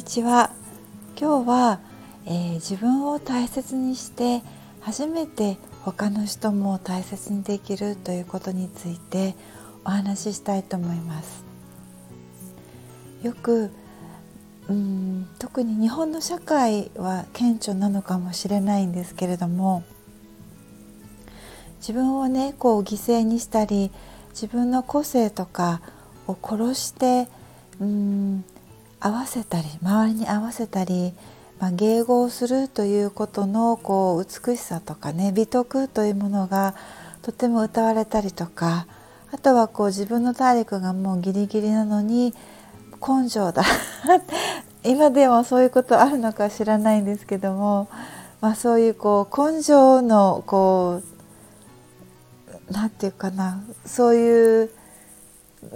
にちは。今日は、えー、自分を大切にして初めて他の人も大切にできるということについてお話ししたいと思います。よくうん特に日本の社会は顕著なのかもしれないんですけれども自分をねこう犠牲にしたり自分の個性とかを殺してうん合わせたり周りに合わせたり、まあ、迎合するということのこう美しさとかね美徳というものがとても歌われたりとかあとはこう自分の体力がもうギリギリなのに根性だ。今でもそういうことあるのか知らないんですけども、まあ、そういうこう根性のこう何て言うかなそういう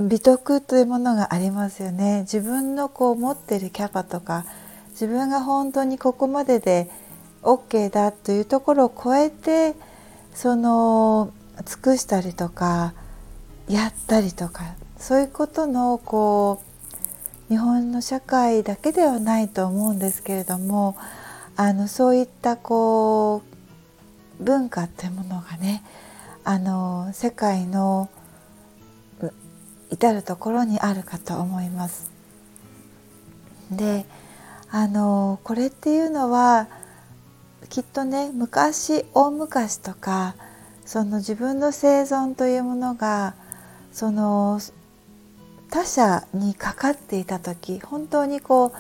美徳というものがありますよね。自分のこう持っているキャパとか自分が本当にここまでで OK だというところを超えてその尽くしたりとかやったりとかそういうことのこう日本の社会だけではないと思うんですけれどもあのそういったこう文化というものがねあの世界の至る所にあるかと思います。であのこれっていうのはきっとね昔大昔とかその自分の生存というものがその他者にかかっていた時本当にこ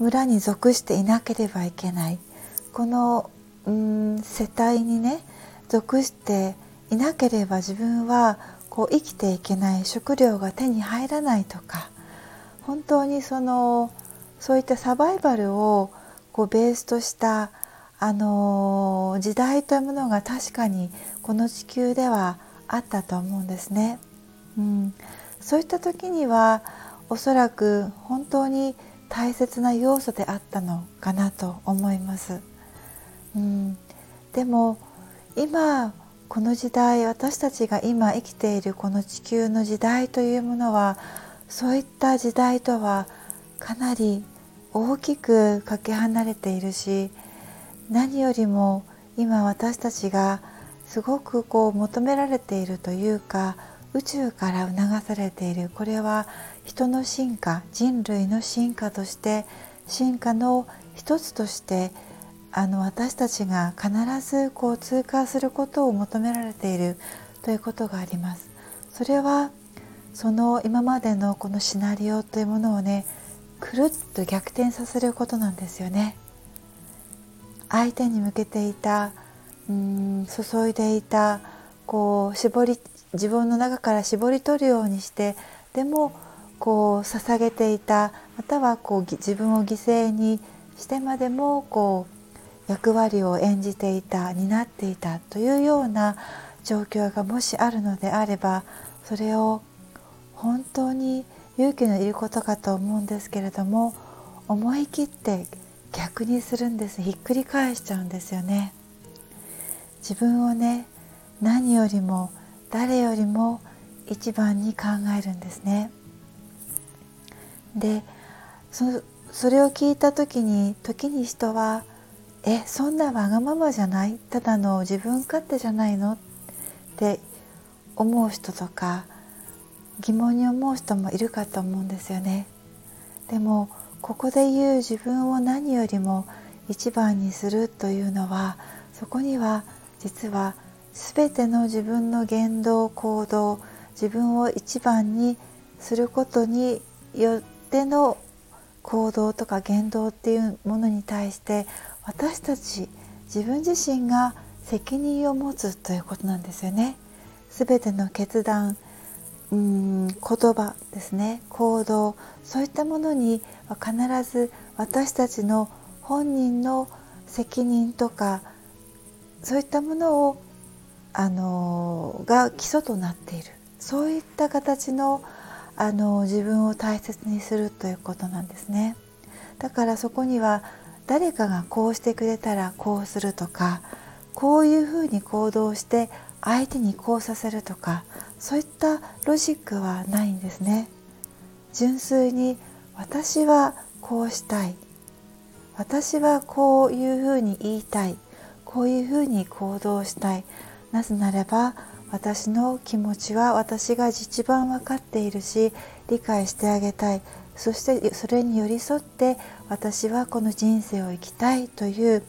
う村に属していなければいけないこのうん世帯にね属していなければ自分はこう生きていけない食料が手に入らないとか本当にそのそういったサバイバルをこうベースとしたあの時代というものが確かにこの地球ではあったと思うんですね。うん、そういった時にはおそらく本当に大切な要素であったのかなと思います。うん、でも今この時代私たちが今生きているこの地球の時代というものはそういった時代とはかなり大きくかけ離れているし何よりも今私たちがすごくこう求められているというか宇宙から促されている。これは人の進化人類の進化として進化の一つとしてあの私たちが必ずこう通過することを求められているということがあります。それはその今までのこのシナリオというものをねくるっと逆転させることなんですよね。相手に向けていたうん注いでいたこう絞り自分の中から絞り取るようにしてでもこう捧げていたまたはこう自分を犠牲にしてまでもこう役割を演じていた担っていたというような状況がもしあるのであればそれを本当に勇気のいることかと思うんですけれども思い切って逆にするんです。ひっくり返しちゃうんですよね。自分をね何よりも誰よりも一番に考えるんですね。でそれを聞いた時に時に人はえそんなわがままじゃないただの自分勝手じゃないの？って思う人とか疑問に思う人もいるかと思うんですよね。でもここで言う自分を何よりも一番にするというのはそこには実は全ての自分の言動行動自分を一番にすることによっての行動とか言動っていうものに対して私たち自分自身が責任を持つということなんですよね。すべての決断うん言葉ですね行動そういったものには必ず私たちの本人の責任とかそういったものをあのが基礎となっているそういった形のあの自分を大切にするということなんですね。だからそこには誰かがこうしてくれたらこうするとかこういうふうに行動して相手にこうさせるとかそういったロジックはないんですね。純粋に私はこうしたい私はこういうふうに言いたいこういうふうに行動したいなぜならば私の気持ちは私が一番分かっているし理解してあげたいそしてそれに寄り添って私はこの人生を生きたいという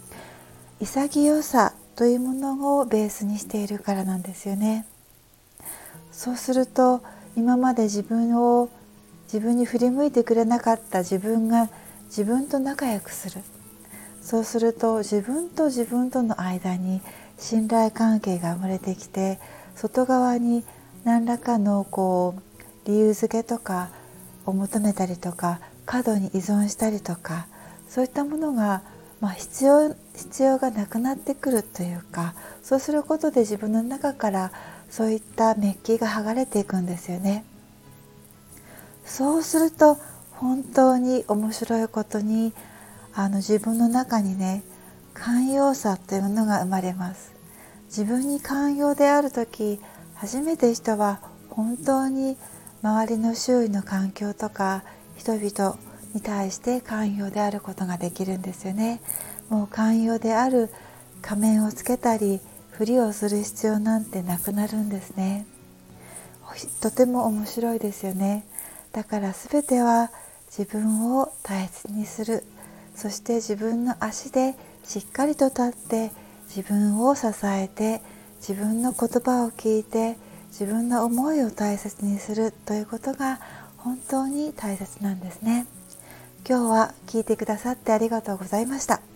潔さというものをベースにしているからなんですよね。そうすると今まで自分を自分に振り向いてくれなかった自分が自分と仲良くするそうすると自分と自分との間に信頼関係が生まれてきて外側に何らかのこう理由付けとかを求めたりとか過度に依存したりとかそういったものが、まあ、必要必要がなくなってくるというかそうすることで自分の中からそういったメッキが剥がれていくんですよね。そうすると本当に面白いことにあの自分の中にね寛容さというものが生まれます自分に寛容である時初めて人は本当に周りの周囲の環境とか人々に対して寛容であることができるんですよね。もう寛容である仮面をつけたりふりをする必要なんてなくなるんですね。とても面白いですよね。だから全ては自分を大切にする。そして自分の足でしっかりと立って自分を支えて自分の言葉を聞いて自分の思いを大切にするということが本当に大切なんですね。今日は聞いてくださってありがとうございました。